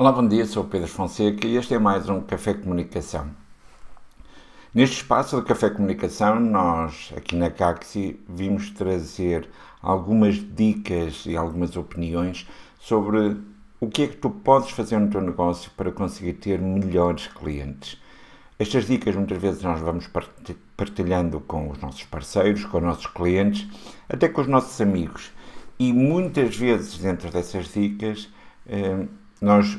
Olá, bom dia, sou Pedro Fonseca e este é mais um Café Comunicação. Neste espaço do Café Comunicação, nós aqui na Caxi vimos trazer algumas dicas e algumas opiniões sobre o que é que tu podes fazer no teu negócio para conseguir ter melhores clientes. Estas dicas muitas vezes nós vamos partilhando com os nossos parceiros, com os nossos clientes, até com os nossos amigos. E muitas vezes dentro dessas dicas eh, nós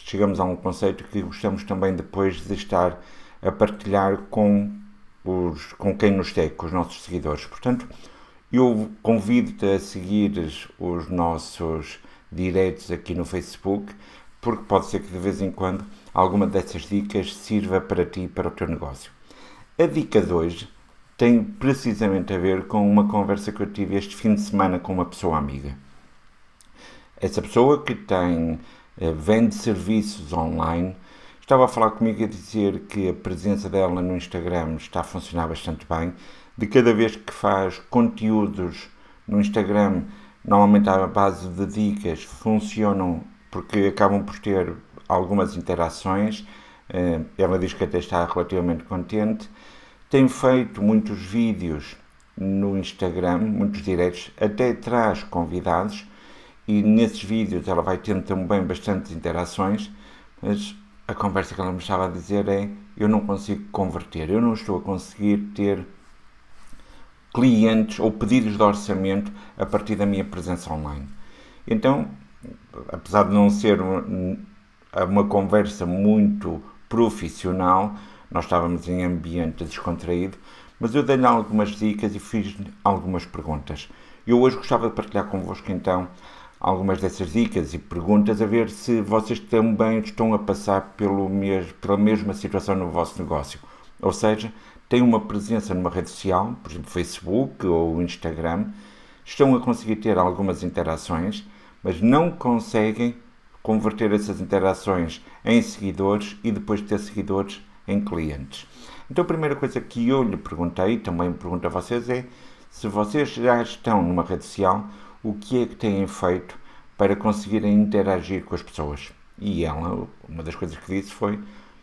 chegamos a um conceito que gostamos também depois de estar a partilhar com, os, com quem nos segue, com os nossos seguidores. Portanto, eu convido-te a seguir os nossos diretos aqui no Facebook, porque pode ser que de vez em quando alguma dessas dicas sirva para ti e para o teu negócio. A dica de hoje tem precisamente a ver com uma conversa que eu tive este fim de semana com uma pessoa amiga. Essa pessoa que tem vende serviços online. Estava a falar comigo a dizer que a presença dela no Instagram está a funcionar bastante bem. De cada vez que faz conteúdos no Instagram, normalmente à base de dicas, funcionam porque acabam por ter algumas interações. Eh, ela diz que até está relativamente contente. Tem feito muitos vídeos no Instagram, muitos diretos, até traz convidados e nesses vídeos ela vai tendo também bastantes interações, mas a conversa que ela me estava a dizer é: eu não consigo converter, eu não estou a conseguir ter clientes ou pedidos de orçamento a partir da minha presença online. Então, apesar de não ser uma conversa muito profissional, nós estávamos em ambiente descontraído, mas eu dei-lhe algumas dicas e fiz algumas perguntas. Eu hoje gostava de partilhar convosco então algumas dessas dicas e perguntas a ver se vocês também estão a passar pelo mes pela mesma situação no vosso negócio. Ou seja, têm uma presença numa rede social, por exemplo, Facebook ou Instagram, estão a conseguir ter algumas interações, mas não conseguem converter essas interações em seguidores e depois ter seguidores em clientes. Então, a primeira coisa que eu lhe perguntei, também pergunto a vocês, é se vocês já estão numa rede social, o que é que têm feito para conseguirem interagir com as pessoas. E ela, uma das coisas que disse foi: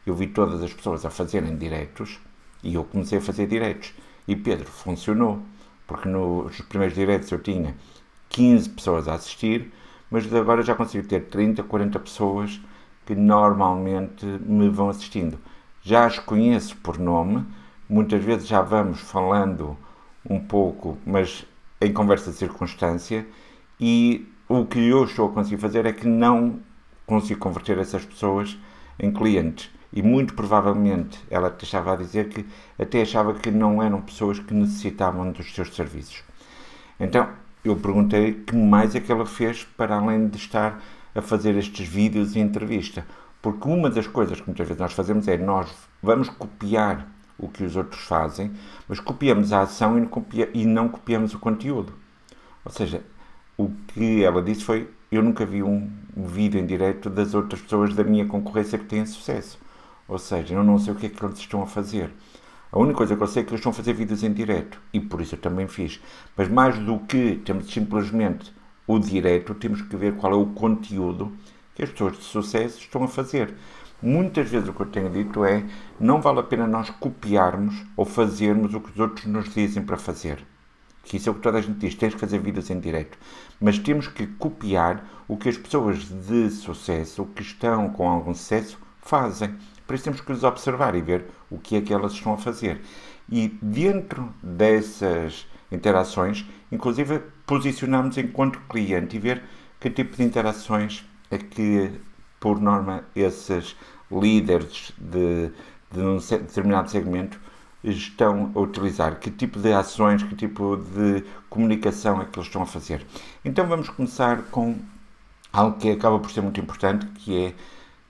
eu vi todas as pessoas a fazerem diretos e eu comecei a fazer diretos. E Pedro, funcionou, porque nos primeiros diretos eu tinha 15 pessoas a assistir, mas agora já consigo ter 30, 40 pessoas que normalmente me vão assistindo. Já as conheço por nome, muitas vezes já vamos falando um pouco, mas em conversa de circunstância, e o que eu estou a conseguir fazer é que não consigo converter essas pessoas em clientes. E muito provavelmente ela estava a dizer que até achava que não eram pessoas que necessitavam dos seus serviços. Então eu perguntei que mais é que ela fez para além de estar a fazer estes vídeos e entrevista. Porque uma das coisas que muitas vezes nós fazemos é nós vamos copiar o que os outros fazem, mas copiamos a ação e não, copia, e não copiamos o conteúdo. Ou seja, o que ela disse foi: Eu nunca vi um, vídeo em direto das outras pessoas da minha concorrência que têm sucesso. Ou seja, eu não sei o que é que eles estão a fazer. A única coisa que eu sei é que eles estão a fazer vídeos em direto e por isso eu também fiz. Mas mais do que temos simplesmente o direto, temos que ver qual é o conteúdo que as pessoas de sucesso estão a fazer. Muitas vezes o que eu tenho dito é não vale a pena nós copiarmos ou fazermos o que os outros nos dizem para fazer. Que isso é o que toda a gente diz, tens que fazer vídeos em direto. Mas temos que copiar o que as pessoas de sucesso, que estão com algum sucesso, fazem. Por isso temos que os observar e ver o que é que elas estão a fazer. E dentro dessas interações, inclusive posicionarmos enquanto cliente e ver que tipo de interações é que por norma, esses líderes de, de um determinado segmento estão a utilizar, que tipo de ações, que tipo de comunicação é que eles estão a fazer. Então vamos começar com algo que acaba por ser muito importante, que é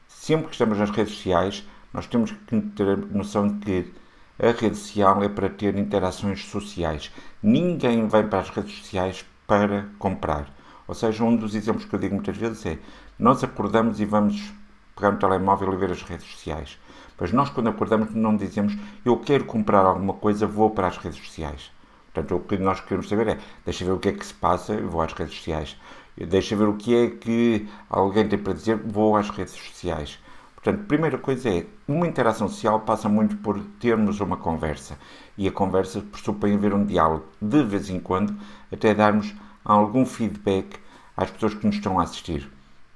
sempre que estamos nas redes sociais, nós temos que ter a noção de que a rede social é para ter interações sociais. Ninguém vai para as redes sociais para comprar. Ou seja, um dos exemplos que eu digo muitas vezes é nós acordamos e vamos pegar no telemóvel e ver as redes sociais. Mas nós, quando acordamos, não dizemos eu quero comprar alguma coisa, vou para as redes sociais. Portanto, o que nós queremos saber é deixa ver o que é que se passa, vou às redes sociais. deixa ver o que é que alguém tem para dizer, vou às redes sociais. Portanto, primeira coisa é, uma interação social passa muito por termos uma conversa. E a conversa pressupõe haver um diálogo, de vez em quando, até darmos algum feedback às pessoas que nos estão a assistir.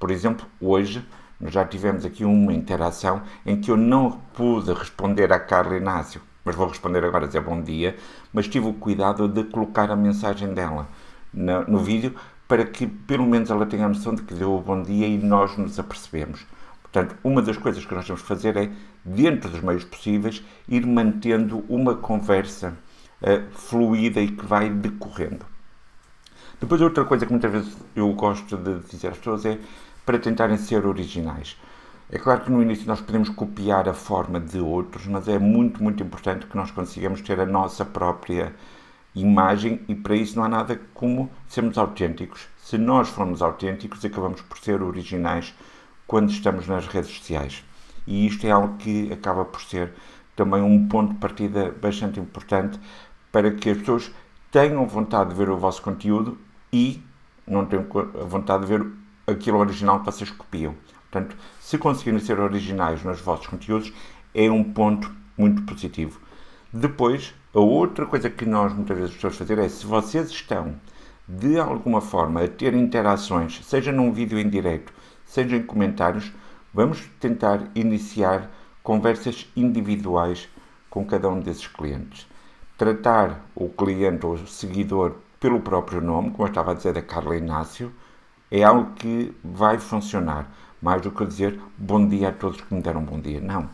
Por exemplo, hoje, nós já tivemos aqui uma interação em que eu não pude responder à Carla Inácio, mas vou responder agora, dizer bom dia, mas tive o cuidado de colocar a mensagem dela no, no vídeo para que pelo menos ela tenha a noção de que deu o bom dia e nós nos apercebemos. Portanto, uma das coisas que nós temos que fazer é, dentro dos meios possíveis, ir mantendo uma conversa uh, fluida e que vai decorrendo. Depois, outra coisa que muitas vezes eu gosto de dizer às pessoas é para tentarem ser originais. É claro que no início nós podemos copiar a forma de outros, mas é muito, muito importante que nós consigamos ter a nossa própria imagem e para isso não há nada como sermos autênticos. Se nós formos autênticos, acabamos por ser originais quando estamos nas redes sociais. E isto é algo que acaba por ser também um ponto de partida bastante importante para que as pessoas tenham vontade de ver o vosso conteúdo e não tenham vontade de ver aquilo original que vocês copiam. Portanto, se conseguirem ser originais nos vossos conteúdos, é um ponto muito positivo. Depois, a outra coisa que nós muitas vezes pessoas fazer é se vocês estão de alguma forma a ter interações, seja num vídeo em direto, seja em comentários, vamos tentar iniciar conversas individuais com cada um desses clientes. Tratar o cliente ou o seguidor pelo próprio nome, como eu estava a dizer da Carla Inácio, é algo que vai funcionar. Mais do que dizer bom dia a todos que me deram um bom dia. Não.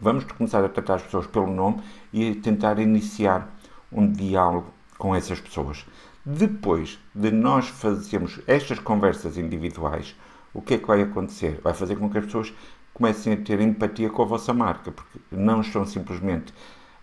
Vamos começar a tratar as pessoas pelo nome e tentar iniciar um diálogo com essas pessoas. Depois de nós fazermos estas conversas individuais, o que é que vai acontecer? Vai fazer com que as pessoas comecem a ter empatia com a vossa marca, porque não estão simplesmente,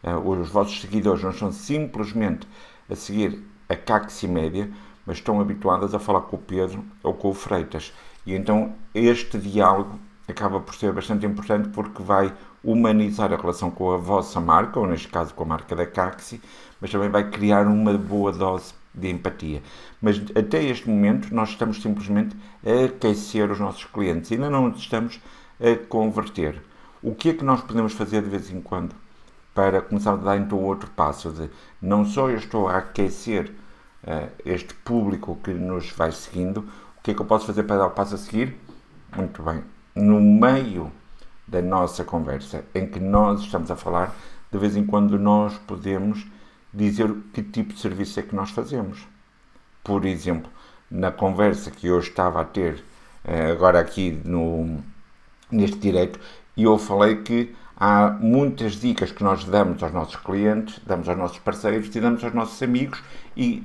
uh, os vossos seguidores não estão simplesmente a seguir a Caxi Média, mas estão habituadas a falar com o Pedro ou com o Freitas. E então este diálogo acaba por ser bastante importante porque vai humanizar a relação com a vossa marca, ou neste caso com a marca da Caxi, mas também vai criar uma boa dose de empatia. Mas até este momento nós estamos simplesmente a aquecer os nossos clientes, ainda não estamos a converter. O que é que nós podemos fazer de vez em quando para começar a dar então outro passo de não só eu estou a aquecer este público que nos vai seguindo, o que é que eu posso fazer para dar o passo a seguir? Muito bem. No meio da nossa conversa, em que nós estamos a falar, de vez em quando nós podemos dizer que tipo de serviço é que nós fazemos. Por exemplo, na conversa que eu estava a ter uh, agora aqui no, neste direito, eu falei que há muitas dicas que nós damos aos nossos clientes, damos aos nossos parceiros e damos aos nossos amigos e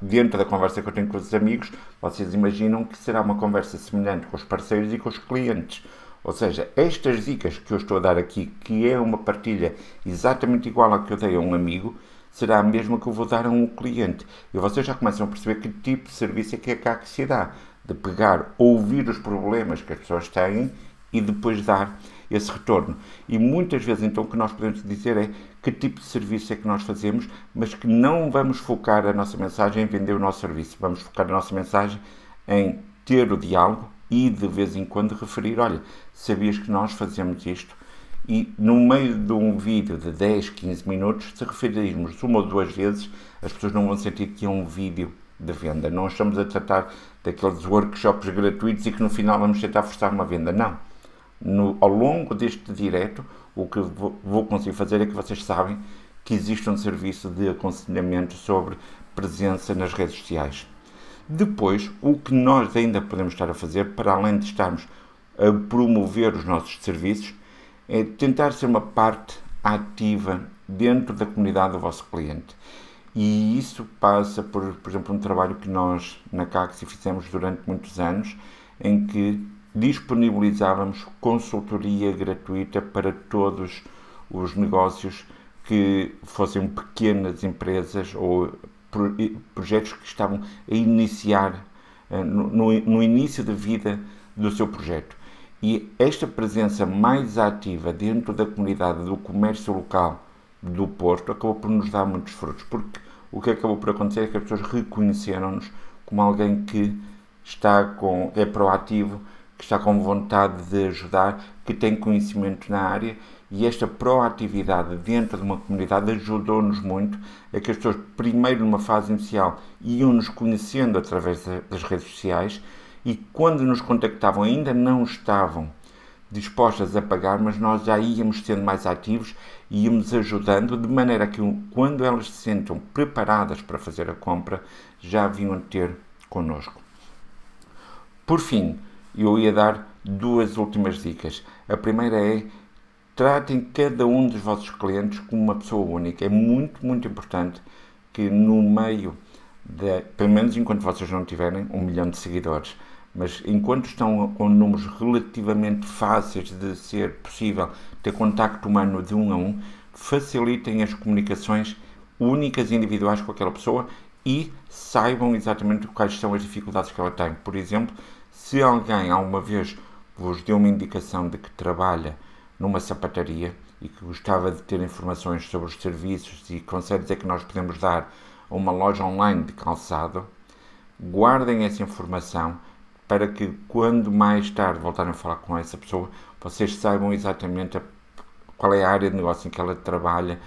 dentro da conversa que eu tenho com os amigos, vocês imaginam que será uma conversa semelhante com os parceiros e com os clientes. Ou seja, estas dicas que eu estou a dar aqui, que é uma partilha exatamente igual à que eu dei a um amigo, será a mesma que eu vou dar a um cliente. E vocês já começam a perceber que tipo de serviço é que é cá que se dá. De pegar, ouvir os problemas que as pessoas têm e depois dar esse retorno. E muitas vezes, então, o que nós podemos dizer é que tipo de serviço é que nós fazemos, mas que não vamos focar a nossa mensagem em vender o nosso serviço. Vamos focar a nossa mensagem em ter o diálogo e, de vez em quando, referir: olha, sabias que nós fazemos isto? E no meio de um vídeo de 10, 15 minutos, se referirmos uma ou duas vezes, as pessoas não vão sentir que é um vídeo de venda. Não estamos a tratar daqueles workshops gratuitos e que no final vamos tentar forçar uma venda. Não no, ao longo deste direto, o que vou, conseguir fazer é que vocês sabem que existe um serviço de aconselhamento sobre presença nas redes sociais. Depois, o que nós ainda podemos estar a fazer, para além de estarmos a promover os nossos serviços, é tentar ser uma parte ativa dentro da comunidade do vosso cliente. E isso passa por, por exemplo, um trabalho que nós na Caxi fizemos durante muitos anos, em que disponibilizávamos consultoria gratuita para todos os negócios que fossem pequenas empresas ou projetos que estavam a iniciar eh, no, no início da vida do seu projeto. E esta presença mais ativa dentro da comunidade do comércio local do Porto acabou por nos dar muitos frutos, porque o que acabou por acontecer é que as pessoas reconheceram-nos como alguém que está com, é proativo, que está com vontade de ajudar, que tem conhecimento na área e esta proatividade dentro de uma comunidade ajudou-nos muito a que as pessoas, primeiro numa fase inicial, iam-nos conhecendo através das redes sociais e quando nos contactavam ainda não estavam dispostas a pagar, mas nós já íamos sendo mais ativos e íamos ajudando de maneira que quando elas se sentam preparadas para fazer a compra, já vinham ter connosco. Por fim, eu ia dar duas últimas dicas. A primeira é tratem cada um dos vossos clientes como uma pessoa única. É muito, muito importante que no meio, de, pelo menos enquanto vocês não tiverem um milhão de seguidores, mas enquanto estão com números relativamente fáceis de ser possível ter contacto humano de um a um, facilitem as comunicações únicas e individuais com aquela pessoa e saibam exatamente quais são as dificuldades que ela tem. Por exemplo, se alguém alguma vez vos deu uma indicação de que trabalha numa sapataria e que gostava de ter informações sobre os serviços e conselhos é que nós podemos dar a uma loja online de calçado, guardem essa informação para que quando mais tarde voltarem a falar com essa pessoa, vocês saibam exatamente qual é a área de negócio em que ela trabalha,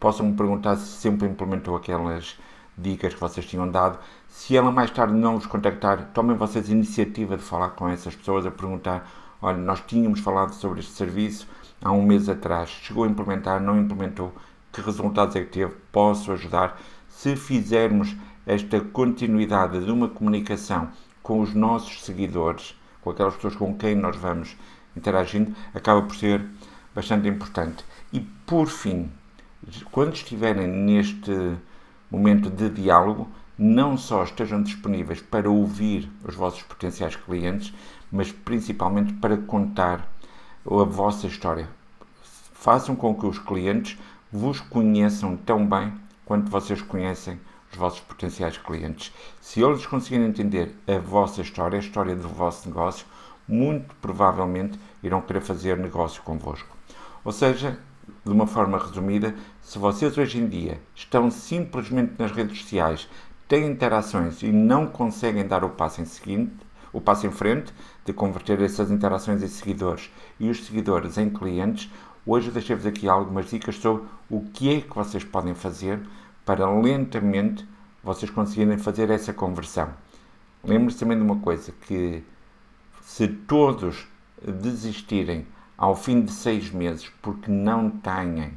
possam me perguntar se sempre implementou aquelas dicas que vocês tinham dado. Se ela mais tarde não vos contactar, tomem vocês a iniciativa de falar com essas pessoas, a perguntar olha, nós tínhamos falado sobre este serviço há um mês atrás, chegou a implementar, não implementou, que resultados é que teve, posso ajudar. Se fizermos esta continuidade de uma comunicação com os nossos seguidores, com aquelas pessoas com quem nós vamos interagindo, acaba por ser bastante importante. E por fim, quando estiverem neste momento de diálogo, não só estejam disponíveis para ouvir os vossos potenciais clientes, mas principalmente para contar a vossa história. Façam com que os clientes vos conheçam tão bem quanto vocês conhecem os vossos potenciais clientes. Se eles conseguirem entender a vossa história, a história do vosso negócio, muito provavelmente irão querer fazer negócio convosco. Ou seja, de uma forma resumida, se vocês hoje em dia estão simplesmente nas redes sociais, têm interações e não conseguem dar o passo em seguinte, o passo em frente de converter essas interações em seguidores e os seguidores em clientes, hoje deixei-vos aqui algumas dicas sobre o que é que vocês podem fazer para lentamente vocês conseguirem fazer essa conversão. Lembre-se também de uma coisa, que se todos desistirem ao fim de seis meses porque não têm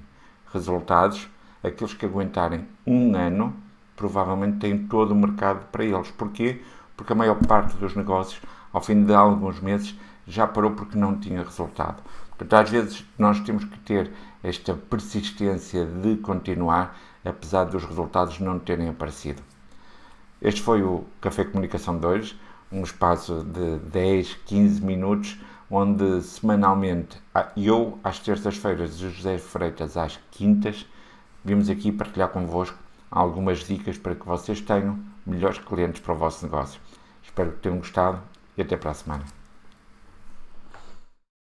resultados, aqueles que aguentarem um ano provavelmente têm todo o mercado para eles. Porquê? Porque a maior parte dos negócios, ao fim de alguns meses, já parou porque não tinha resultado. Portanto, às vezes nós temos que ter esta persistência de continuar, apesar dos resultados não terem aparecido. Este foi o Café Comunicação de hoje, um espaço de 10, 15 minutos, onde semanalmente, eu às terças-feiras e o José Freitas às quintas, vimos aqui partilhar convosco algumas dicas para que vocês tenham melhores clientes para o vosso negócio. Espero que tenham gostado e até para a semana.